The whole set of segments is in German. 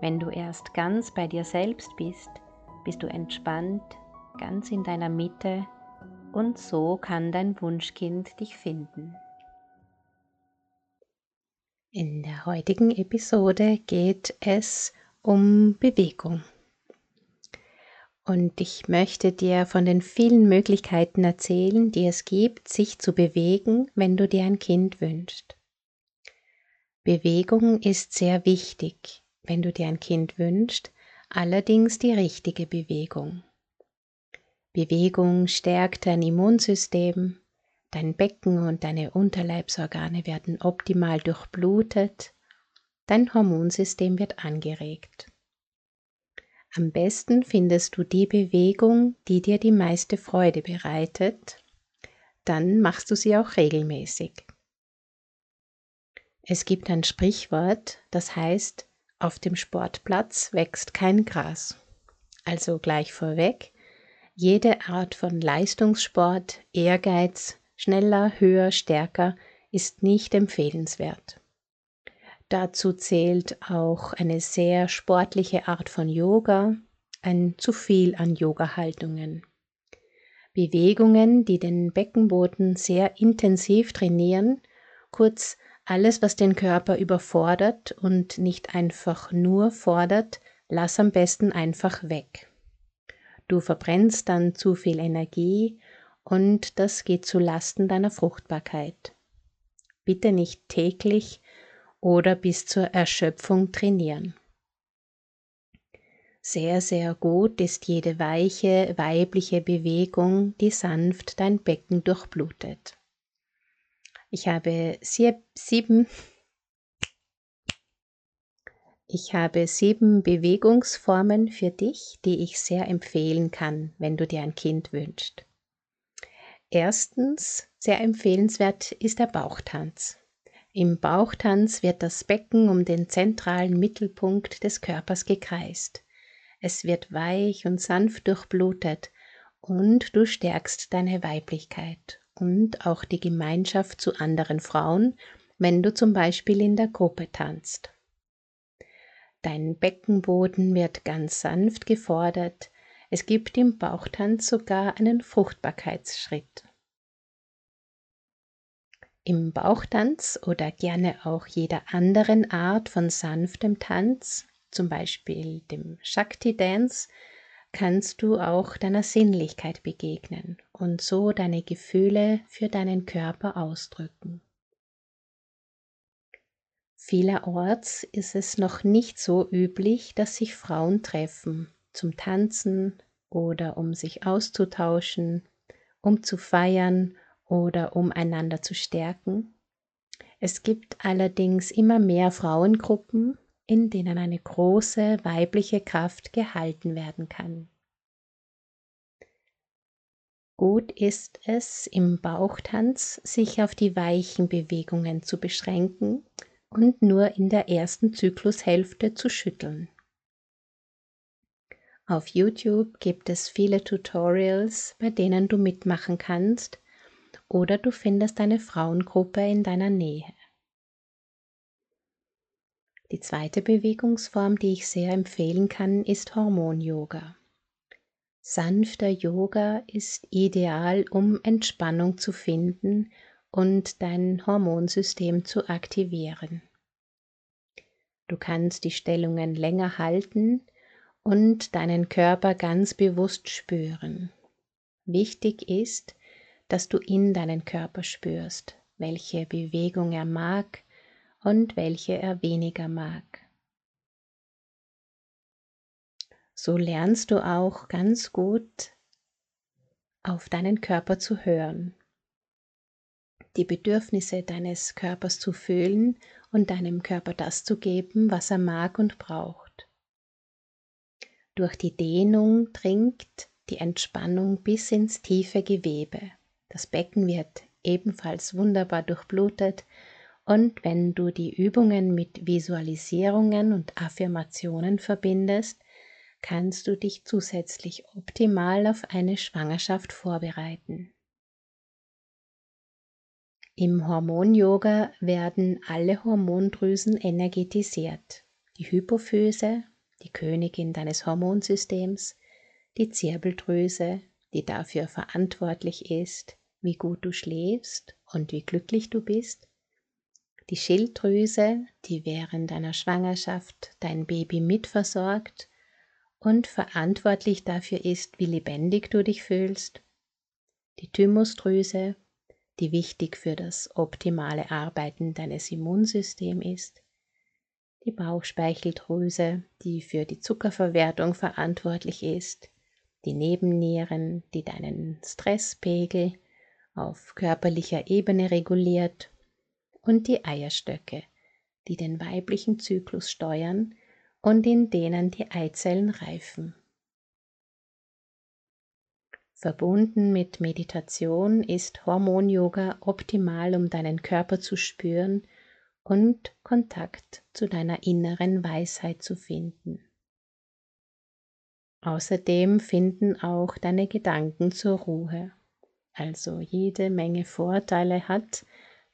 Wenn du erst ganz bei dir selbst bist, bist du entspannt, ganz in deiner Mitte und so kann dein Wunschkind dich finden. In der heutigen Episode geht es um Bewegung. Und ich möchte dir von den vielen Möglichkeiten erzählen, die es gibt, sich zu bewegen, wenn du dir ein Kind wünschst. Bewegung ist sehr wichtig, wenn du dir ein Kind wünschst, allerdings die richtige Bewegung. Bewegung stärkt dein Immunsystem, dein Becken und deine Unterleibsorgane werden optimal durchblutet, dein Hormonsystem wird angeregt. Am besten findest du die Bewegung, die dir die meiste Freude bereitet, dann machst du sie auch regelmäßig. Es gibt ein Sprichwort, das heißt, auf dem Sportplatz wächst kein Gras. Also gleich vorweg, jede Art von Leistungssport, Ehrgeiz, schneller, höher, stärker ist nicht empfehlenswert. Dazu zählt auch eine sehr sportliche Art von Yoga, ein zu viel an Yoga-Haltungen. Bewegungen, die den Beckenboden sehr intensiv trainieren, kurz alles, was den Körper überfordert und nicht einfach nur fordert, lass am besten einfach weg. Du verbrennst dann zu viel Energie und das geht zu Lasten deiner Fruchtbarkeit. Bitte nicht täglich oder bis zur Erschöpfung trainieren. Sehr, sehr gut ist jede weiche weibliche Bewegung, die sanft dein Becken durchblutet. Ich habe sieben, ich habe sieben Bewegungsformen für dich, die ich sehr empfehlen kann, wenn du dir ein Kind wünschst. Erstens, sehr empfehlenswert ist der Bauchtanz. Im Bauchtanz wird das Becken um den zentralen Mittelpunkt des Körpers gekreist. Es wird weich und sanft durchblutet und du stärkst deine Weiblichkeit und auch die Gemeinschaft zu anderen Frauen, wenn du zum Beispiel in der Gruppe tanzt. Dein Beckenboden wird ganz sanft gefordert, es gibt im Bauchtanz sogar einen Fruchtbarkeitsschritt. Im Bauchtanz oder gerne auch jeder anderen Art von sanftem Tanz, zum Beispiel dem Shakti Dance, kannst du auch deiner Sinnlichkeit begegnen und so deine Gefühle für deinen Körper ausdrücken. Vielerorts ist es noch nicht so üblich, dass sich Frauen treffen zum Tanzen oder um sich auszutauschen, um zu feiern oder um einander zu stärken. Es gibt allerdings immer mehr Frauengruppen, in denen eine große weibliche Kraft gehalten werden kann. Gut ist es, im Bauchtanz sich auf die weichen Bewegungen zu beschränken und nur in der ersten Zyklushälfte zu schütteln. Auf YouTube gibt es viele Tutorials, bei denen du mitmachen kannst, oder du findest eine Frauengruppe in deiner Nähe. Die zweite Bewegungsform, die ich sehr empfehlen kann, ist Hormon-Yoga. Sanfter Yoga ist ideal, um Entspannung zu finden und dein Hormonsystem zu aktivieren. Du kannst die Stellungen länger halten und deinen Körper ganz bewusst spüren. Wichtig ist, dass du in deinen Körper spürst, welche Bewegung er mag und welche er weniger mag. So lernst du auch ganz gut auf deinen Körper zu hören, die Bedürfnisse deines Körpers zu fühlen und deinem Körper das zu geben, was er mag und braucht. Durch die Dehnung dringt die Entspannung bis ins tiefe Gewebe. Das Becken wird ebenfalls wunderbar durchblutet und wenn du die Übungen mit Visualisierungen und Affirmationen verbindest, kannst du dich zusätzlich optimal auf eine Schwangerschaft vorbereiten. Im Hormon-Yoga werden alle Hormondrüsen energetisiert. Die Hypophyse, die Königin deines Hormonsystems, die Zirbeldrüse, die dafür verantwortlich ist, wie gut du schläfst und wie glücklich du bist, die Schilddrüse, die während deiner Schwangerschaft dein Baby mitversorgt und verantwortlich dafür ist, wie lebendig du dich fühlst, die Thymusdrüse, die wichtig für das optimale Arbeiten deines Immunsystems ist, die Bauchspeicheldrüse, die für die Zuckerverwertung verantwortlich ist, die Nebennieren, die deinen Stresspegel auf körperlicher Ebene reguliert und die Eierstöcke, die den weiblichen Zyklus steuern und in denen die Eizellen reifen. Verbunden mit Meditation ist Hormon-Yoga optimal, um deinen Körper zu spüren und Kontakt zu deiner inneren Weisheit zu finden. Außerdem finden auch deine Gedanken zur Ruhe. Also jede Menge Vorteile hat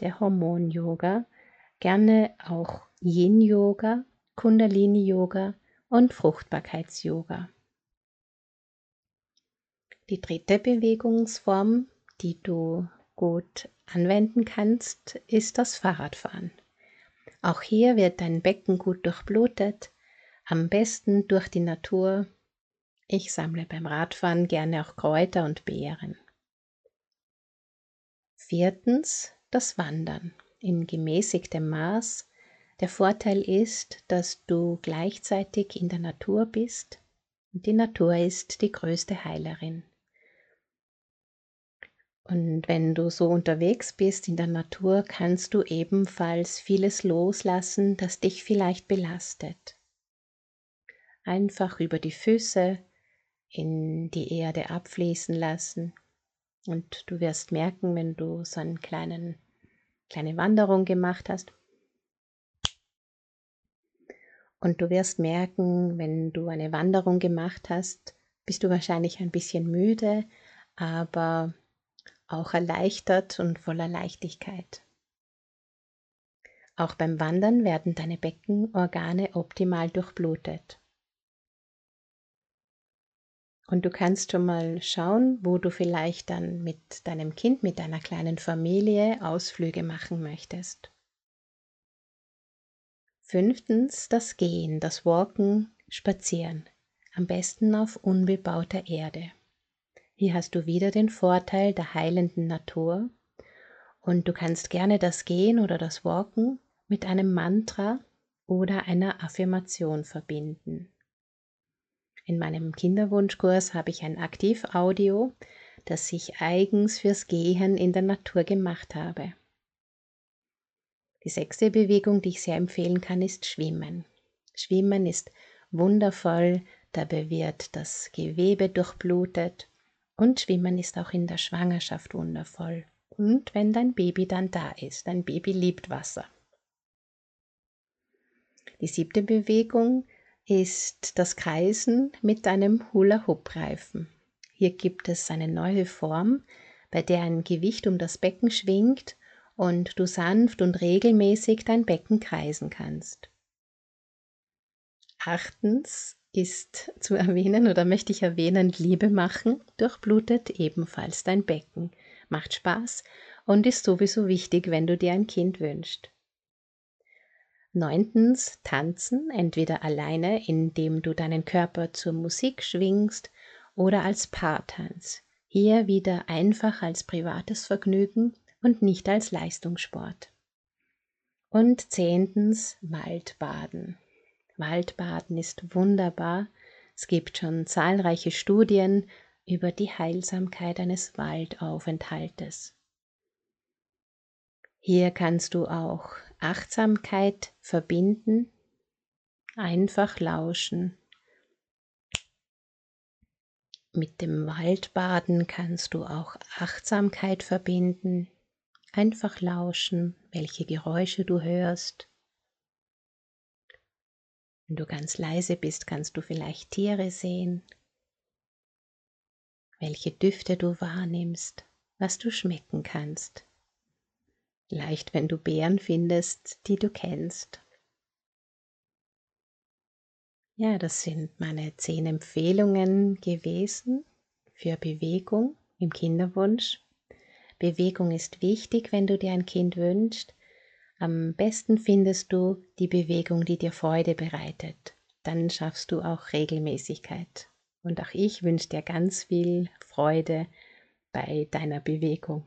der Hormon-Yoga, gerne auch Yin-Yoga, Kundalini-Yoga und Fruchtbarkeits-Yoga. Die dritte Bewegungsform, die du gut anwenden kannst, ist das Fahrradfahren. Auch hier wird dein Becken gut durchblutet, am besten durch die Natur. Ich sammle beim Radfahren gerne auch Kräuter und Beeren. Viertens das Wandern in gemäßigtem Maß. Der Vorteil ist, dass du gleichzeitig in der Natur bist und die Natur ist die größte Heilerin. Und wenn du so unterwegs bist in der Natur, kannst du ebenfalls vieles loslassen, das dich vielleicht belastet. Einfach über die Füße in die Erde abfließen lassen. Und du wirst merken, wenn du so eine kleine Wanderung gemacht hast. Und du wirst merken, wenn du eine Wanderung gemacht hast, bist du wahrscheinlich ein bisschen müde, aber auch erleichtert und voller Leichtigkeit. Auch beim Wandern werden deine Beckenorgane optimal durchblutet. Und du kannst schon mal schauen, wo du vielleicht dann mit deinem Kind, mit deiner kleinen Familie Ausflüge machen möchtest. Fünftens das Gehen, das Walken, Spazieren, am besten auf unbebauter Erde. Hier hast du wieder den Vorteil der heilenden Natur und du kannst gerne das Gehen oder das Walken mit einem Mantra oder einer Affirmation verbinden. In meinem Kinderwunschkurs habe ich ein Aktivaudio, das ich eigens fürs Gehen in der Natur gemacht habe. Die sechste Bewegung, die ich sehr empfehlen kann, ist Schwimmen. Schwimmen ist wundervoll, dabei wird das Gewebe durchblutet und Schwimmen ist auch in der Schwangerschaft wundervoll. Und wenn dein Baby dann da ist. Dein Baby liebt Wasser. Die siebte Bewegung ist das Kreisen mit einem Hula-Hoop-Reifen. Hier gibt es eine neue Form, bei der ein Gewicht um das Becken schwingt und du sanft und regelmäßig dein Becken kreisen kannst. Achtens ist zu erwähnen oder möchte ich erwähnen, Liebe machen durchblutet ebenfalls dein Becken, macht Spaß und ist sowieso wichtig, wenn du dir ein Kind wünschst. Neuntens, tanzen, entweder alleine, indem du deinen Körper zur Musik schwingst oder als Paartanz. Hier wieder einfach als privates Vergnügen und nicht als Leistungssport. Und zehntens, Waldbaden. Waldbaden ist wunderbar. Es gibt schon zahlreiche Studien über die Heilsamkeit eines Waldaufenthaltes. Hier kannst du auch Achtsamkeit verbinden, einfach lauschen. Mit dem Waldbaden kannst du auch Achtsamkeit verbinden, einfach lauschen, welche Geräusche du hörst. Wenn du ganz leise bist, kannst du vielleicht Tiere sehen, welche Düfte du wahrnimmst, was du schmecken kannst. Vielleicht, wenn du Beeren findest, die du kennst. Ja, das sind meine zehn Empfehlungen gewesen für Bewegung im Kinderwunsch. Bewegung ist wichtig, wenn du dir ein Kind wünschst. Am besten findest du die Bewegung, die dir Freude bereitet. Dann schaffst du auch Regelmäßigkeit. Und auch ich wünsche dir ganz viel Freude bei deiner Bewegung.